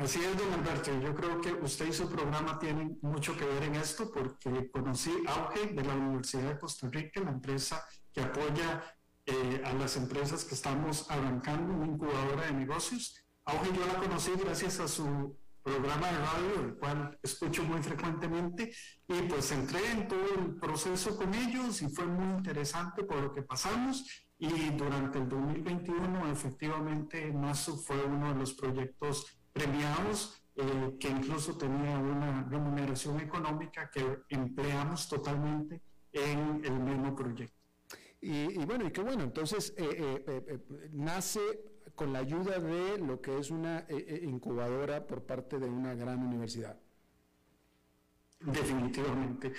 Así es, don Alberto. Yo creo que usted y su programa tienen mucho que ver en esto porque conocí Auge de la Universidad de Costa Rica, la empresa que apoya eh, a las empresas que estamos arrancando, una incubadora de negocios. Auge yo la conocí gracias a su programa de radio, el cual escucho muy frecuentemente, y pues entré en todo el proceso con ellos y fue muy interesante por lo que pasamos. Y durante el 2021, efectivamente, NASU fue uno de los proyectos premiados, eh, que incluso tenía una remuneración económica que empleamos totalmente en el mismo proyecto. Y, bueno, y qué bueno, entonces eh, eh, nace con la ayuda de lo que es una incubadora por parte de una gran universidad. Definitivamente.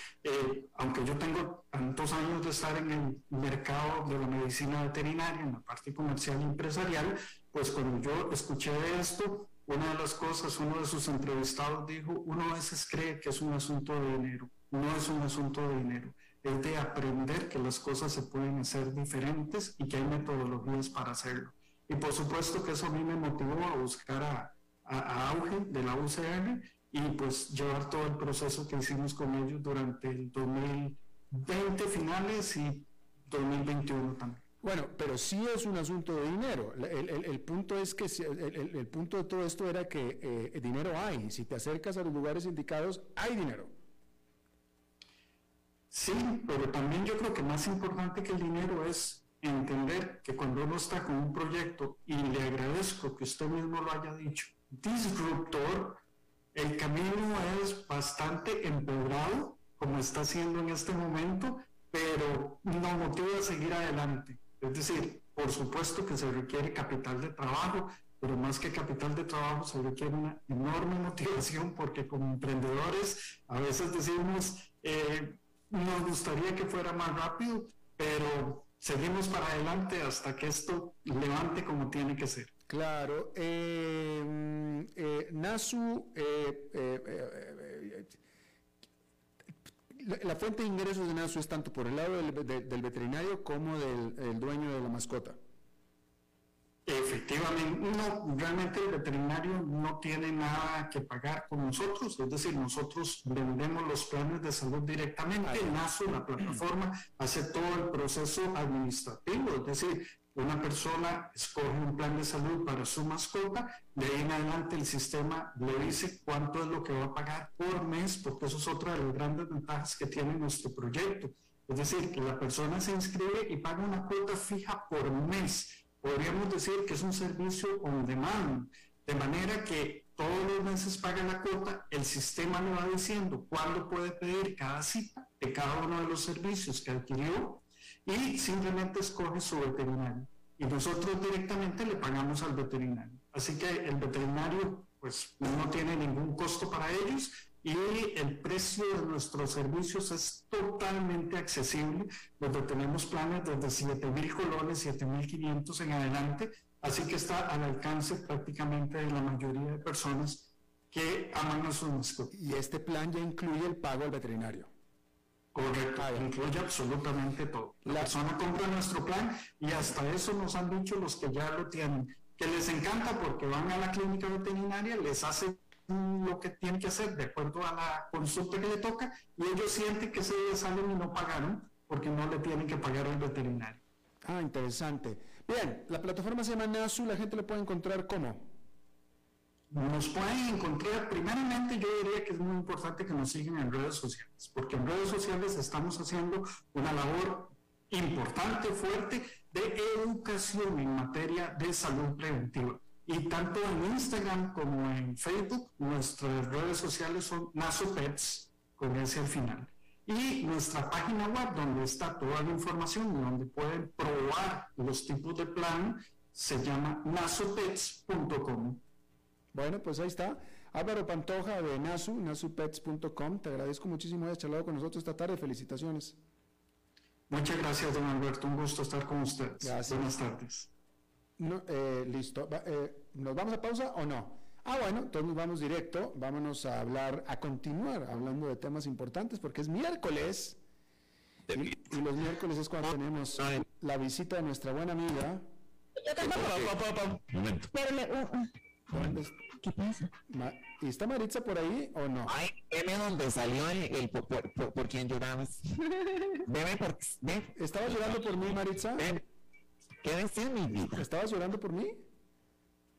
aunque yo tengo tantos años de estar en el mercado de la medicina veterinaria, en la parte comercial y empresarial, pues cuando yo escuché esto, una de las cosas, uno de sus entrevistados dijo, uno a veces cree que es un asunto de dinero, no es un asunto de dinero, es de aprender que las cosas se pueden hacer diferentes y que hay metodologías para hacerlo. Y por supuesto que eso a mí me motivó a buscar a, Auge de la UCR y pues llevar todo el proceso que hicimos con ellos durante el 2020 finales y 2021 también. Bueno, pero sí es un asunto de dinero. El, punto es que el, punto de todo esto era que eh, dinero hay. Si te acercas a los lugares indicados, hay dinero. Sí, pero también yo creo que más importante que el dinero es entender que cuando uno está con un proyecto, y le agradezco que usted mismo lo haya dicho, disruptor, el camino es bastante empeorado, como está haciendo en este momento, pero nos motiva a seguir adelante. Es decir, por supuesto que se requiere capital de trabajo, pero más que capital de trabajo se requiere una enorme motivación porque como emprendedores a veces decimos, eh, nos gustaría que fuera más rápido, pero seguimos para adelante hasta que esto levante como tiene que ser. Claro. Eh, eh, Nasu, la, fuente de ingresos de Nasu es tanto por el lado del, veterinario como del dueño de la mascota. Efectivamente, no, realmente el veterinario no tiene nada que pagar con nosotros, es decir, nosotros vendemos los planes de salud directamente, NASO, la plataforma, hace todo el proceso administrativo, es decir, una persona escoge un plan de salud para su mascota, de ahí en adelante el sistema le dice cuánto es lo que va a pagar por mes, porque eso es otra de las grandes ventajas que tiene nuestro proyecto. Es decir, que la persona se inscribe y paga una cuota fija por mes podríamos decir que es un servicio on demand, de manera que todos los meses paga la cuota, el sistema le va diciendo cuándo puede pedir cada cita de cada uno de los servicios que adquirió y simplemente escoge su veterinario. Y nosotros directamente le pagamos al veterinario. Así que el veterinario pues no tiene ningún costo para ellos y el precio de nuestros servicios es totalmente accesible, donde tenemos planes desde 7 mil colones, 7 mil 500 en adelante, así que está al alcance prácticamente de la mayoría de personas que aman a sus mascotas. Y este plan ya incluye el pago al veterinario. Correcto, ah, incluye absolutamente todo. La, la persona compra nuestro plan y hasta eso nos han dicho los que ya lo tienen, que les encanta porque van a la clínica veterinaria, les hace lo que tienen que hacer de acuerdo a la consulta que le toca y ellos sienten que se salen y no pagaron porque no le tienen que pagar al veterinario. Ah, interesante. Bien, la plataforma se llama NASU, la gente le puede encontrar cómo. Nos pueden encontrar, primeramente yo diría que es muy importante que nos sigan en redes sociales, porque en redes sociales estamos haciendo una labor importante, fuerte, de educación en materia de salud preventiva. Y tanto en Instagram como en Facebook, nuestras redes sociales son NasoPets, con ese al final. Y nuestra página web, donde está toda la información y donde pueden probar los tipos de plan, se llama nasopets.com. Bueno, pues ahí está. Álvaro Pantoja de Nasu, nasupets.com. Te agradezco muchísimo haber charlado con nosotros esta tarde. Felicitaciones. Muchas gracias, don Alberto. Un gusto estar con ustedes. Gracias. Buenas tardes. No, eh, listo. Eh, ¿Nos vamos a pausa o no? Ah, bueno, entonces nos vamos directo. Vámonos a hablar, a continuar hablando de temas importantes porque es miércoles. Y, los miércoles es cuando tenemos la visita de nuestra buena amiga. Momento. ¿Qué pasa? ¿Y está Maritza por ahí o no? Ay, veme donde salió el, por, por, quien llorabas. Veme por... Ve. ¿Estabas llorando por mí, Maritza? ¿Qué decía mi vida? ¿Estabas llorando por mí?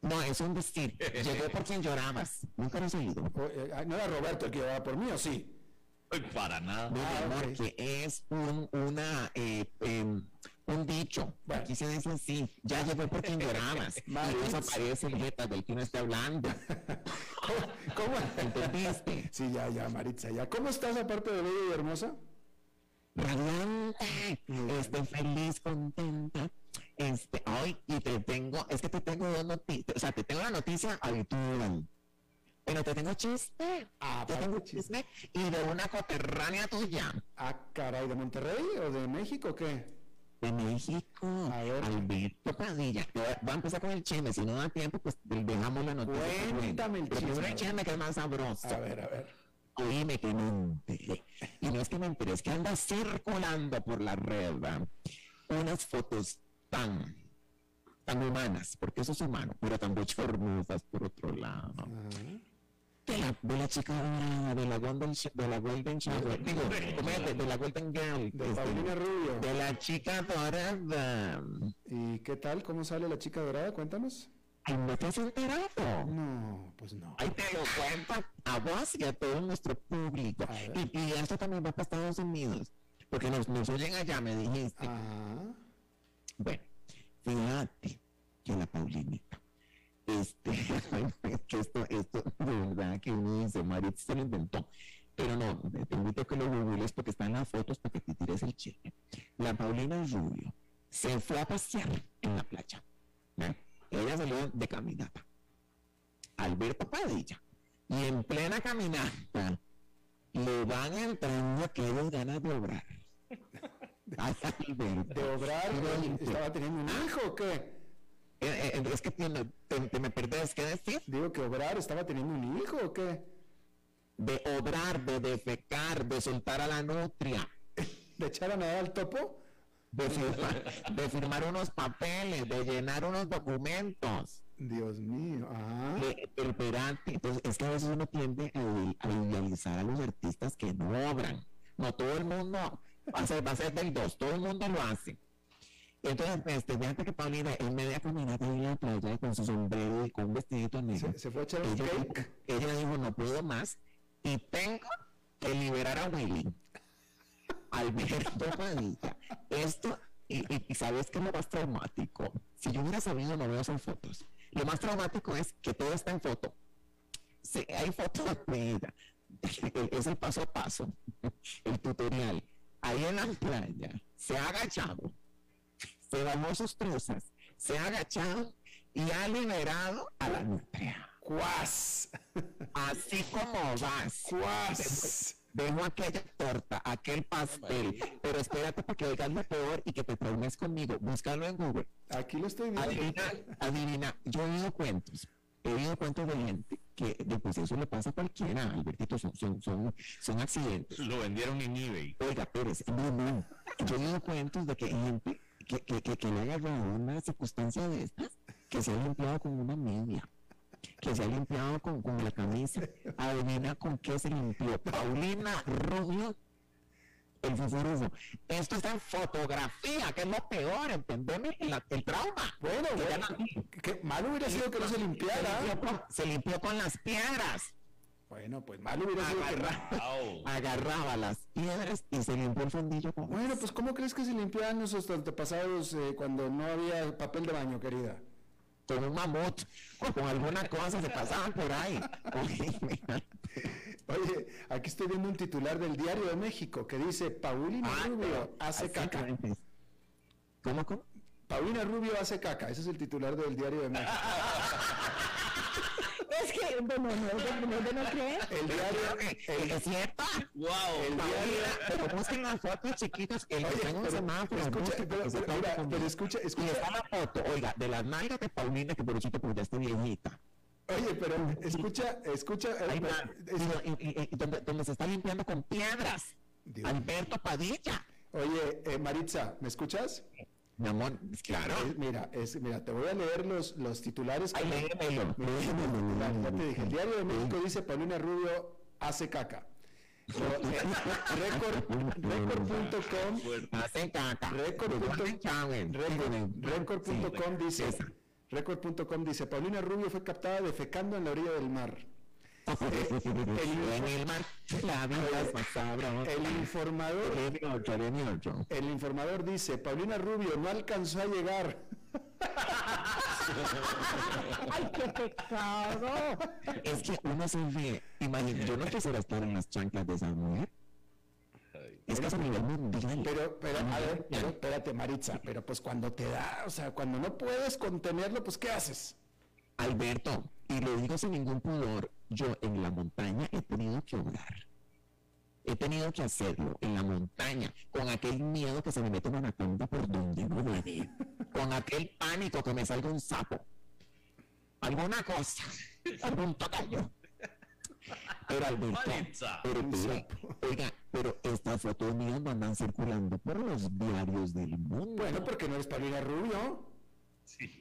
No, es un decir. Llegó por quien llorabas. Nunca lo has oído. Eh, no era Roberto el que lloraba por mí, ¿o sí? Para nada. No, ah, es un, una, eh, em, un dicho. Aquí se dice así. Ya llegó por quien llorabas. *laughs* y eso aparece el beta del que no está hablando. *laughs* ¿Cómo? ¿Entendiste? Sí, ya, ya, Maritza, ya. ¿Cómo estás aparte de bella y hermosa? Radiante. Estoy feliz, contenta este, hoy, y te tengo, es que te tengo dos noticias, o sea, te tengo la noticia habitual. Pero te tengo chiste. Ah, te tengo chiste. Y de una coterránea tuya. Ah, caray, ¿de Monterrey o de México o qué? De México. Alberto Padilla. Va a empezar con el chisme. Si no da tiempo, pues dejamos la noticia. Cuéntame el chisme. Pero el chisme que es más sabroso. A ver, a ver. Oíme que me enteré. Y no es que me enteré, es que anda circulando por la red unas fotos tan, tan humanas, porque eso es humano, pero tan bochornosas por otro lado. De la, de la chica de la Golden, de la Golden Shower, digo, de, de, la Golden Girl, de este, Rubio, de la chica dorada. ¿Y qué tal? ¿Cómo sale la chica dorada? Cuéntanos. Ay, ¿no te has enterado? No, pues no. Ahí te lo cuento a vos y a todo nuestro público. Y, y, esto también va para Estados Unidos, porque nos, nos oyen allá, me dijiste. Ajá. Bueno, fíjate que la Paulinita, *laughs* este, esto, esto, de verdad que uno dice, Maritza se lo inventó. Pero no, te invito a que lo googles porque están las fotos para que te tires el chisme. La Paulina Rubio se fue a pasear en la playa. ¿eh? Ella salió de caminata. Alberto Padilla. Y en plena caminata le van entrando aquellas ganas *laughs* de obrar. Ay, Alberto. ¿De obrar? ¿Estaba teniendo un hijo o qué? Eh, eh, es que te, te- te me perdés, ¿qué decir? Digo que obrar, ¿estaba teniendo un hijo o qué? De obrar, de defecar, de soltar a la nutria, *laughs* ¿De echar a nadar al topo? de firmar, de firmar unos papeles, de llenar unos documentos. Dios mío. Ah. entonces es que a veces uno tiende a, a idealizar a los artistas que no obran. No todo el mundo va a ser, va a ser del dos, todo el mundo lo hace. Entonces, este, fíjate que Paulina en media caminata en la playa con su sombrero y con un vestidito negro. Se, se fue a echar ella, ella dijo, no puedo más y tengo que liberar a Willy. Alberto Padilla. Esto, y, y- y sabes que es lo más traumático. Si yo hubiera sabido, no veo son fotos. Lo más traumático es que todo está en foto. Sí, hay fotos de ella. *laughs* Es el paso a paso, el tutorial. Ahí en la playa, se ha agachado, se bajó sus trozas, se ha agachado y ha liberado a la nutria. ¡Cuas! Así como vas. *laughs* ¡Cuas! Dejo aquella torta, aquel pastel, pero espérate para que oigas lo peor y que te traumes conmigo. Búscalo en Google. Aquí lo estoy viendo. Adivina, adivina. Yo he oído cuentos. He oído cuentos de gente que después eso le pasa a cualquiera, Albertito, son, son, son, son accidentes. Lo vendieron en eBay. Oiga, Pérez, no, no. Yo he oído cuentos de que gente que, que, que, que le ha agarrado una circunstancia de estas, que se ha limpiado con una media, que se ha limpiado con, con la camisa. Adivina con qué se limpió. Paulina Rubio, el fosforoso. Esto está en fotografía, que es lo peor, ¿entendeme? El, el trauma. Bueno, Que ya bueno, no- que malo hubiera sido que no se se limpiara. limpió con- se limpió con las piedras. Bueno, pues malo hubiera sido que. Agarraba, las piedras y se limpió el fondillo con Bueno, pues ¿cómo crees que se limpiaban nuestros antepasados eh, cuando no había papel de baño, querida? con un mamut o con alguna cosa se pasaban por ahí. *laughs* Oye, aquí estoy viendo un titular del Diario de México que dice Paulina Ah, Rubio hace caca. ¿Cómo, cómo? Paulina Rubio hace caca. Ese es el titular del Diario de México. *laughs* Es que, bueno, no no de no creer. El diario, El es cierto. ¡Wow! el diario, Pero busquen las fotos chiquitas, el que tenga un pero semáforo, escucha, pero- que pero escucha, Y escucha. está la foto, oiga, de las nalgas de Paulina, que por cierto, pues ya está viejita. Oye, pero escucha, escucha. Ahí va, es- y- y- y- y donde, donde se está limpiando con piedras. Dios. Alberto Padilla. Oye, eh, Maritza, ¿me escuchas? Mi amor, claro. Mira, es, mira, te voy a leer los, los titulares. Ay, léemelo, léemelo, Ya, te dije, el Diario de México dice Paulina Rubio hace caca. Pero, eh, Record- Record.com *laughs* Record.com dice. Record.com dice Paulina Rubio fue captada defecando en la orilla del mar. El *laughs* mar, la vida es más sabrosa. El informador, el dice Paulina Rubio no alcanzó a llegar. *laughs* ¡Ay, qué pecado! Es que uno se ríe. Imagínate, yo no quisiera estar en las chanclas de esa mujer. Es que es a nivel mundial. Pero, pero, a ver, pero, espérate, Maritza, pero pues cuando te da, o sea, cuando no puedes contenerlo, pues ¿qué haces? Alberto, y lo digo sin ningún pudor, yo en la montaña he tenido que orar. He tenido que hacerlo en la montaña, con aquel miedo que se me mete una anaconda por donde no debe, con aquel pánico que me salga un sapo, alguna cosa, *laughs* algún tocayo. Pero Alberto, pero, pero, oiga, pero estas fotos mías no andan circulando por los diarios del mundo. Bueno, porque no eres Paulina Rubio.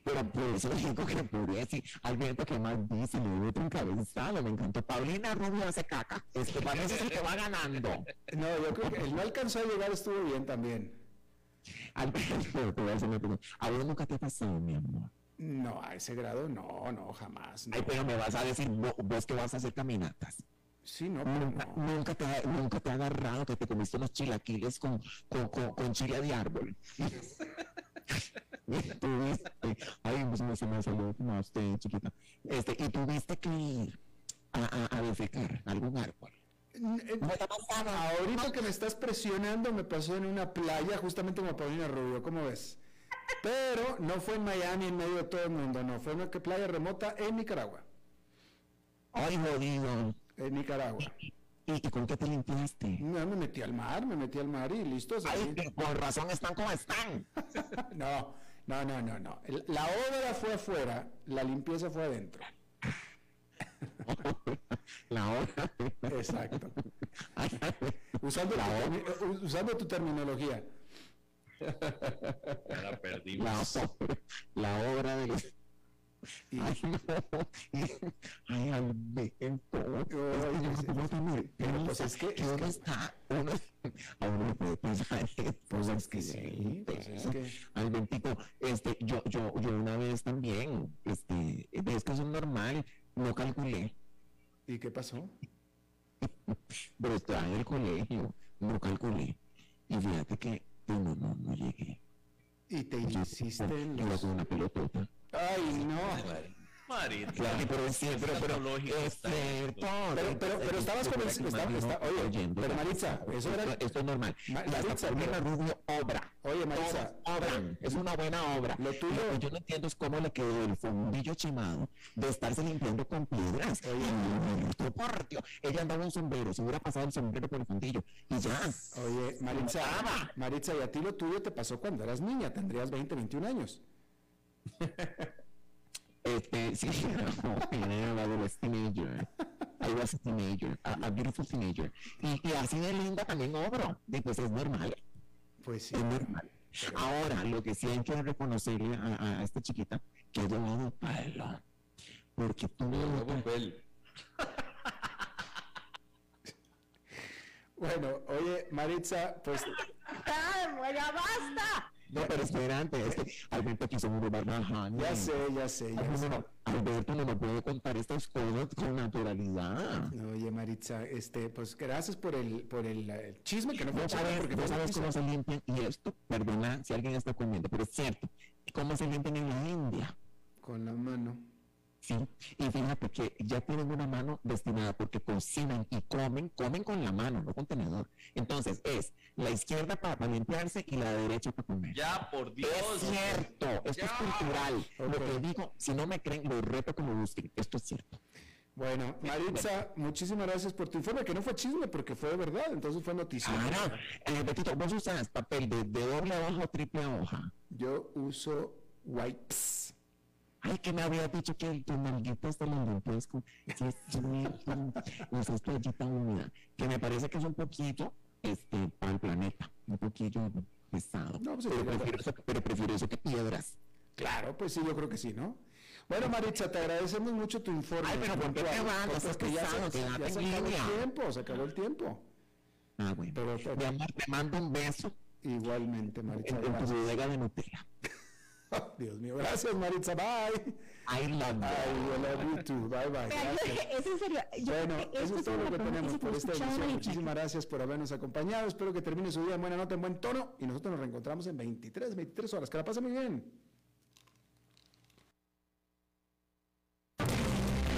Pero por eso digo que podría decir, Alberto, que más dice, le doy otro encabezado, me encantó. Paulina Rubio hace caca. Este parece es el que va ganando. No, yo creo que el no alcanzó a llegar estuvo bien también. Alberto, *laughs* te voy a hacer una pregunta. ¿A vos nunca te ha pasado, mi amor? No, a ese grado no, no, jamás. no. Ay, pero me vas a decir, vos, vos que vas a hacer caminatas. Sí, no, pero Nunca, no. nunca, te, ha- nunca te ha agarrado que te comiste unos chilaquiles con, con, con, con chile de árbol. *laughs* *laughs* tuviste, ay, no se me salió como a usted, chiquita. Este, y tuviste que ir a, a, a defecar algún árbol. Eh, Ahorita que me estás presionando me pasó en una playa, justamente como Paulina Rubio, ¿cómo ves? Pero no fue en Miami en medio de todo el mundo, no, fue en una playa remota en Nicaragua. Ay, jodido. En Nicaragua. ¿Y, y con qué te limpiaste? No, me metí al mar, me metí al mar y listo. Ay, por razón están como están. *laughs* no, no, no, no, no. El- La obra fue afuera, la limpieza fue adentro. *laughs* La hora. Exacto. *laughs* Usando, tu, usando tu terminología. Ya la La perdimos. obra, la obra de los... Y- Ay, no. Ay, Alberto. Es Pero, pues, es que- que es uno que- está... Uno, a uno le puede pensar cosas que Sí, pues es que... pasó? pero estaba en el colegio, no calculé, y fíjate que pues, no, no, no llegué. Y te Yo- hiciste en los... una pelotota. Ay, no. Claro, pero estabas con el... Estaba, está- oye, pero Maritza, eso era... Esto, esto es normal. Ma- Maritza, Rubio obra. Oye, Maritza, obran. Es una buena obra. Lo tuyo- Lo que yo no entiendo es cómo le quedó el fondillo chimado de estarse limpiando con piedras. Oye, por Dios. Ella andaba un sombrero, se hubiera pasado el sombrero por el fondillo. Y ya. Oye, Maritza. Maritza, y a ti lo tuyo te pasó cuando eras niña, tendrías 20, 21 años. *laughs* Este, sí, *laughs* no, era la teenager. I was a teenager, a, a beautiful teenager. Y, y así de linda también obro. Y pues es normal. Pues sí. Es normal. Ahora, lo que sí hay que reconocerle a, esta chiquita, que ha llevado palo. Porque tú no papel. Bueno, oye, Maritza, pues *laughs* ¡Ah, ya basta! No, pero espérate, es que Alberto quiso un lugar bajando. ya sé, ya sé, ya No, no, sé. no, Alberto no me puede contar estas cosas con naturalidad. Oye, Maritza, este, pues gracias por el, por el, eh, chisme que no fue sabes, porque no sabes cómo se limpian, y esto, perdona si alguien está comiendo, pero es cierto, cómo se limpian en la India. Con la mano. Sí, y fíjate que ya tienen una mano destinada porque cocinan y comen, comen con la mano, no con tenedor. Entonces es la izquierda para, limpiarse y la derecha para comer. Ya, por Dios. Es cierto, esto es cultural. Lo que digo, si no me creen, lo reto me busquen. Esto es cierto. Bueno, Maritza, muchísimas gracias por tu informe, que no fue chisme porque fue verdad, entonces fue noticia. Ahora, eh, Betito, vos usas papel de, de doble hoja o triple hoja. Yo uso wipes. Ay, que me había dicho que tus nalguitas te las limpias con sí, es cierto, usas toallita húmeda, que me parece que es un poquito este, para el planeta, un poquillo pesado. No, pues, pero, prefiero eso, pero prefiero eso que piedras. Claro, pues sí, yo creo que sí, ¿no? Bueno, Maritza, te agradecemos mucho tu informe. Ay, pero ¿por qué te vas? porque Estás ya se, quédate ya se acabó el tiempo, se acabó el tiempo. Ah, bueno. Pero, pero- Mi amor, te mando un beso igualmente, Maritza, en, en tu bodega de Nutella. *laughs* Dios mío, gracias, Maritza, bye. I love you. I love you too, bye, bye. *laughs* Es en serio. Yo Bueno, eso es todo lo que tenemos por esta edición. Muchísimas gracias por habernos acompañado. Espero que termine su día en buena nota, en buen tono. Y nosotros nos reencontramos en 23, 23 horas. Que la pasen muy bien.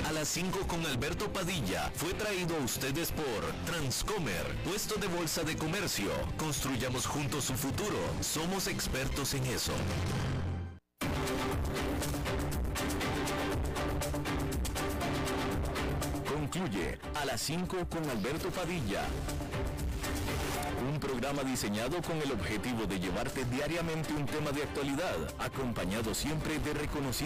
A las 5 con Alberto Padilla fue traído a ustedes por Transcomer, puesto de bolsa de comercio. Construyamos juntos su futuro. Somos expertos en eso. Concluye a las 5 con Alberto Padilla. Un programa diseñado con el objetivo de llevarte diariamente un tema de actualidad, acompañado siempre de reconocidos